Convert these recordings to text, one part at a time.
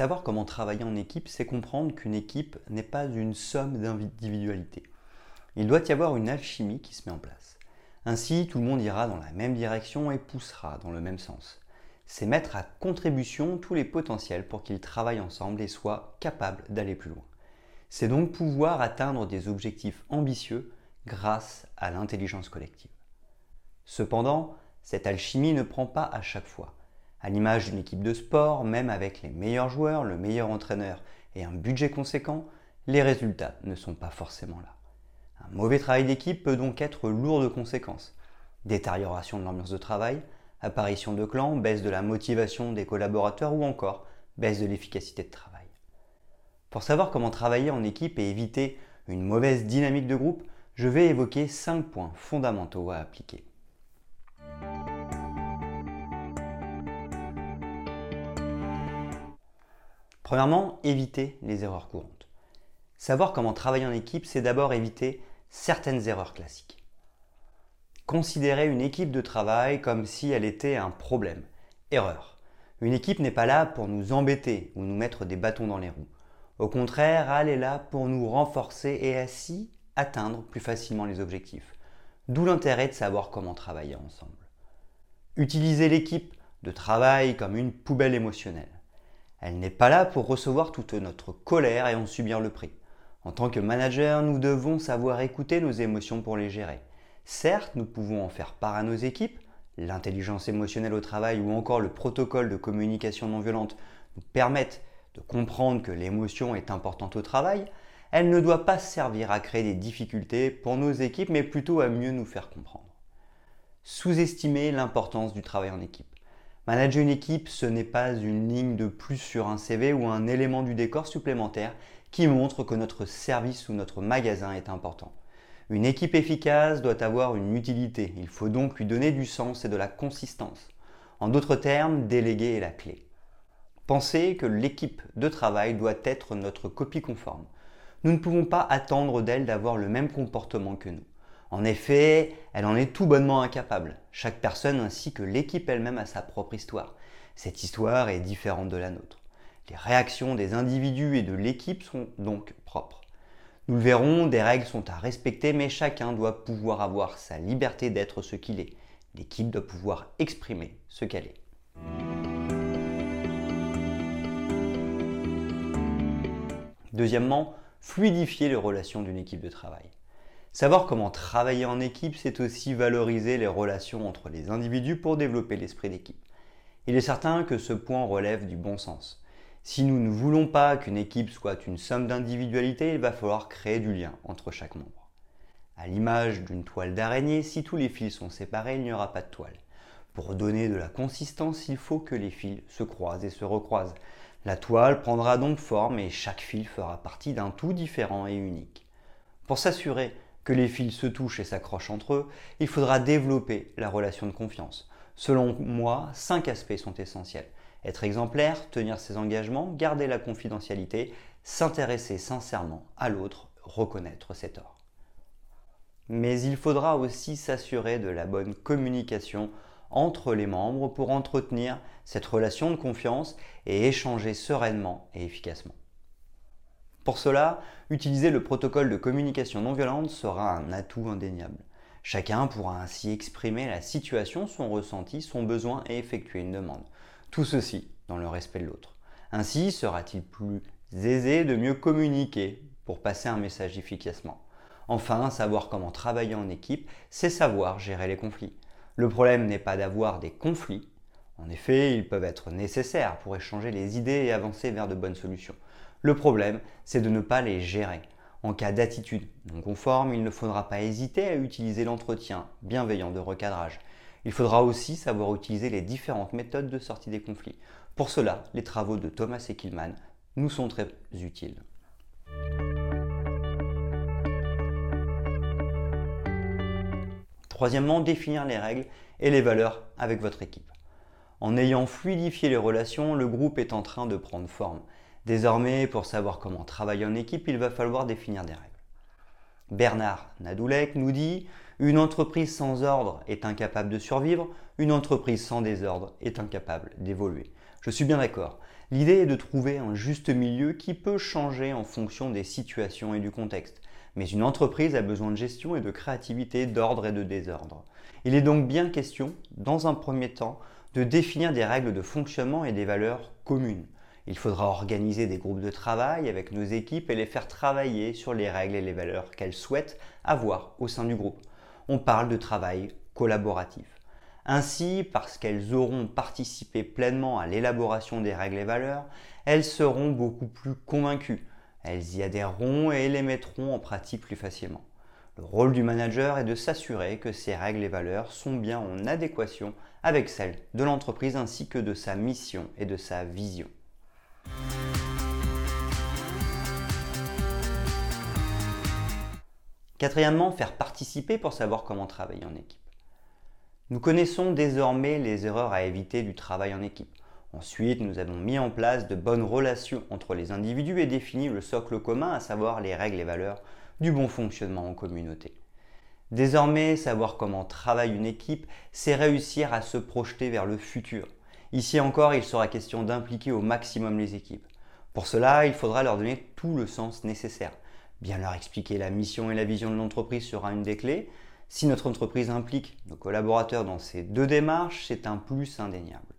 Savoir comment travailler en équipe, c'est comprendre qu'une équipe n'est pas une somme d'individualités. Il doit y avoir une alchimie qui se met en place. Ainsi, tout le monde ira dans la même direction et poussera dans le même sens. C'est mettre à contribution tous les potentiels pour qu'ils travaillent ensemble et soient capables d'aller plus loin. C'est donc pouvoir atteindre des objectifs ambitieux grâce à l'intelligence collective. Cependant, cette alchimie ne prend pas à chaque fois. À l'image d'une équipe de sport, même avec les meilleurs joueurs, le meilleur entraîneur et un budget conséquent, les résultats ne sont pas forcément là. Un mauvais travail d'équipe peut donc être lourd de conséquences. Détérioration de l'ambiance de travail, apparition de clans, baisse de la motivation des collaborateurs ou encore baisse de l'efficacité de travail. Pour savoir comment travailler en équipe et éviter une mauvaise dynamique de groupe, je vais évoquer 5 points fondamentaux à appliquer. Premièrement, éviter les erreurs courantes. Savoir comment travailler en équipe, c'est d'abord éviter certaines erreurs classiques. Considérer une équipe de travail comme si elle était un problème. Erreur. Une équipe n'est pas là pour nous embêter ou nous mettre des bâtons dans les roues. Au contraire, elle est là pour nous renforcer et ainsi atteindre plus facilement les objectifs. D'où l'intérêt de savoir comment travailler ensemble. Utiliser l'équipe de travail comme une poubelle émotionnelle. Elle n'est pas là pour recevoir toute notre colère et en subir le prix. En tant que manager, nous devons savoir écouter nos émotions pour les gérer. Certes, nous pouvons en faire part à nos équipes, l'intelligence émotionnelle au travail ou encore le protocole de communication non violente nous permettent de comprendre que l'émotion est importante au travail, elle ne doit pas servir à créer des difficultés pour nos équipes, mais plutôt à mieux nous faire comprendre. Sous-estimer l'importance du travail en équipe. Manager une équipe, ce n'est pas une ligne de plus sur un CV ou un élément du décor supplémentaire qui montre que notre service ou notre magasin est important. Une équipe efficace doit avoir une utilité. Il faut donc lui donner du sens et de la consistance. En d'autres termes, déléguer est la clé. Pensez que l'équipe de travail doit être notre copie conforme. Nous ne pouvons pas attendre d'elle d'avoir le même comportement que nous. En effet, elle en est tout bonnement incapable. Chaque personne ainsi que l'équipe elle-même a sa propre histoire. Cette histoire est différente de la nôtre. Les réactions des individus et de l'équipe sont donc propres. Nous le verrons, des règles sont à respecter, mais chacun doit pouvoir avoir sa liberté d'être ce qu'il est. L'équipe doit pouvoir exprimer ce qu'elle est. Deuxièmement, fluidifier les relations d'une équipe de travail. Savoir comment travailler en équipe, c'est aussi valoriser les relations entre les individus pour développer l'esprit d'équipe. Il est certain que ce point relève du bon sens. Si nous ne voulons pas qu'une équipe soit une somme d'individualités, il va falloir créer du lien entre chaque membre. À l'image d'une toile d'araignée, si tous les fils sont séparés, il n'y aura pas de toile. Pour donner de la consistance, il faut que les fils se croisent et se recroisent. La toile prendra donc forme et chaque fil fera partie d'un tout différent et unique. Pour s'assurer que les fils se touchent et s'accrochent entre eux, il faudra développer la relation de confiance. Selon moi, cinq aspects sont essentiels. Être exemplaire, tenir ses engagements, garder la confidentialité, s'intéresser sincèrement à l'autre, reconnaître ses torts. Mais il faudra aussi s'assurer de la bonne communication entre les membres pour entretenir cette relation de confiance et échanger sereinement et efficacement. Pour cela, utiliser le protocole de communication non violente sera un atout indéniable. Chacun pourra ainsi exprimer la situation, son ressenti, son besoin et effectuer une demande. Tout ceci dans le respect de l'autre. Ainsi sera-t-il plus aisé de mieux communiquer pour passer un message efficacement. Enfin, savoir comment travailler en équipe, c'est savoir gérer les conflits. Le problème n'est pas d'avoir des conflits. En effet, ils peuvent être nécessaires pour échanger les idées et avancer vers de bonnes solutions. Le problème, c'est de ne pas les gérer. En cas d'attitude non conforme, il ne faudra pas hésiter à utiliser l'entretien bienveillant de recadrage. Il faudra aussi savoir utiliser les différentes méthodes de sortie des conflits. Pour cela, les travaux de Thomas et Killman nous sont très utiles. Troisièmement, définir les règles et les valeurs avec votre équipe. En ayant fluidifié les relations, le groupe est en train de prendre forme. Désormais, pour savoir comment travailler en équipe, il va falloir définir des règles. Bernard Nadoulek nous dit Une entreprise sans ordre est incapable de survivre, une entreprise sans désordre est incapable d'évoluer. Je suis bien d'accord. L'idée est de trouver un juste milieu qui peut changer en fonction des situations et du contexte. Mais une entreprise a besoin de gestion et de créativité, d'ordre et de désordre. Il est donc bien question, dans un premier temps, de définir des règles de fonctionnement et des valeurs communes. Il faudra organiser des groupes de travail avec nos équipes et les faire travailler sur les règles et les valeurs qu'elles souhaitent avoir au sein du groupe. On parle de travail collaboratif. Ainsi, parce qu'elles auront participé pleinement à l'élaboration des règles et valeurs, elles seront beaucoup plus convaincues. Elles y adhéreront et les mettront en pratique plus facilement. Le rôle du manager est de s'assurer que ces règles et valeurs sont bien en adéquation avec celles de l'entreprise ainsi que de sa mission et de sa vision. Quatrièmement, faire participer pour savoir comment travailler en équipe. Nous connaissons désormais les erreurs à éviter du travail en équipe. Ensuite, nous avons mis en place de bonnes relations entre les individus et défini le socle commun, à savoir les règles et valeurs du bon fonctionnement en communauté. Désormais, savoir comment travaille une équipe, c'est réussir à se projeter vers le futur. Ici encore, il sera question d'impliquer au maximum les équipes. Pour cela, il faudra leur donner tout le sens nécessaire. Bien leur expliquer la mission et la vision de l'entreprise sera une des clés. Si notre entreprise implique nos collaborateurs dans ces deux démarches, c'est un plus indéniable.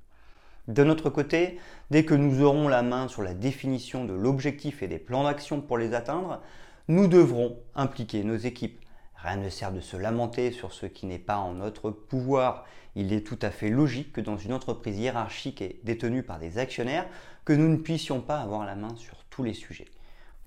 De notre côté, dès que nous aurons la main sur la définition de l'objectif et des plans d'action pour les atteindre, nous devrons impliquer nos équipes. Rien ne sert de se lamenter sur ce qui n'est pas en notre pouvoir. Il est tout à fait logique que dans une entreprise hiérarchique et détenue par des actionnaires, que nous ne puissions pas avoir la main sur tous les sujets.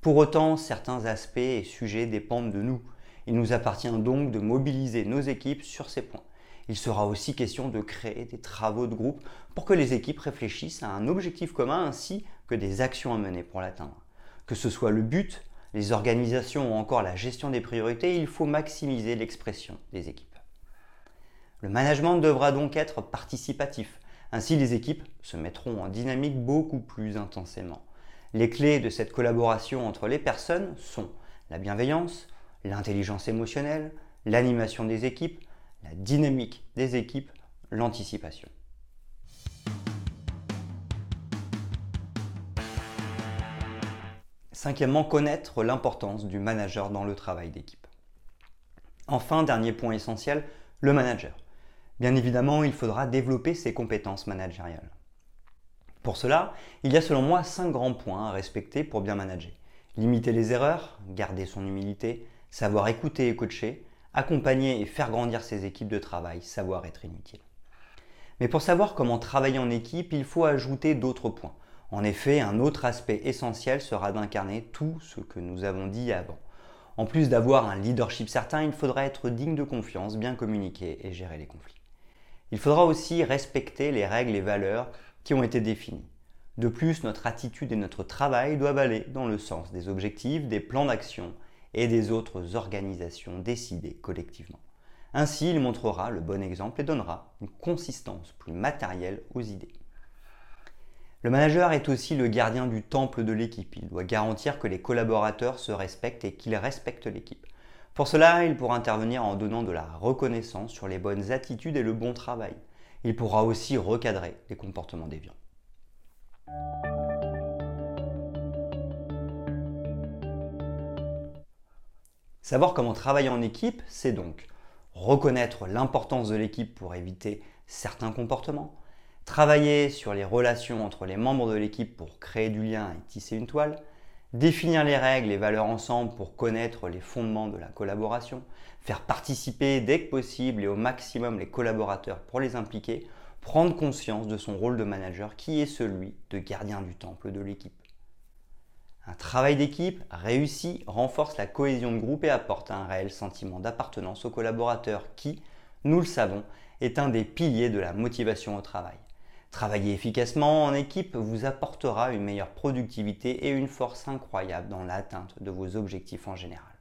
Pour autant, certains aspects et sujets dépendent de nous. Il nous appartient donc de mobiliser nos équipes sur ces points. Il sera aussi question de créer des travaux de groupe pour que les équipes réfléchissent à un objectif commun ainsi que des actions à mener pour l'atteindre. Que ce soit le but, les organisations ou encore la gestion des priorités, il faut maximiser l'expression des équipes. Le management devra donc être participatif. Ainsi, les équipes se mettront en dynamique beaucoup plus intensément. Les clés de cette collaboration entre les personnes sont la bienveillance, l'intelligence émotionnelle, l'animation des équipes, la dynamique des équipes, l'anticipation. Cinquièmement, connaître l'importance du manager dans le travail d'équipe. Enfin, dernier point essentiel, le manager. Bien évidemment, il faudra développer ses compétences managériales. Pour cela, il y a selon moi cinq grands points à respecter pour bien manager. Limiter les erreurs, garder son humilité, savoir écouter et coacher, accompagner et faire grandir ses équipes de travail, savoir être inutile. Mais pour savoir comment travailler en équipe, il faut ajouter d'autres points. En effet, un autre aspect essentiel sera d'incarner tout ce que nous avons dit avant. En plus d'avoir un leadership certain, il faudra être digne de confiance, bien communiquer et gérer les conflits. Il faudra aussi respecter les règles et valeurs qui ont été définies. De plus, notre attitude et notre travail doivent aller dans le sens des objectifs, des plans d'action et des autres organisations décidées collectivement. Ainsi, il montrera le bon exemple et donnera une consistance plus matérielle aux idées. Le manager est aussi le gardien du temple de l'équipe. Il doit garantir que les collaborateurs se respectent et qu'ils respectent l'équipe. Pour cela, il pourra intervenir en donnant de la reconnaissance sur les bonnes attitudes et le bon travail. Il pourra aussi recadrer les comportements déviants. Savoir comment travailler en équipe, c'est donc reconnaître l'importance de l'équipe pour éviter certains comportements, travailler sur les relations entre les membres de l'équipe pour créer du lien et tisser une toile, définir les règles et valeurs ensemble pour connaître les fondements de la collaboration, faire participer dès que possible et au maximum les collaborateurs pour les impliquer, prendre conscience de son rôle de manager qui est celui de gardien du temple de l'équipe. Un travail d'équipe réussi renforce la cohésion de groupe et apporte un réel sentiment d'appartenance aux collaborateurs qui, nous le savons, est un des piliers de la motivation au travail. Travailler efficacement en équipe vous apportera une meilleure productivité et une force incroyable dans l'atteinte de vos objectifs en général.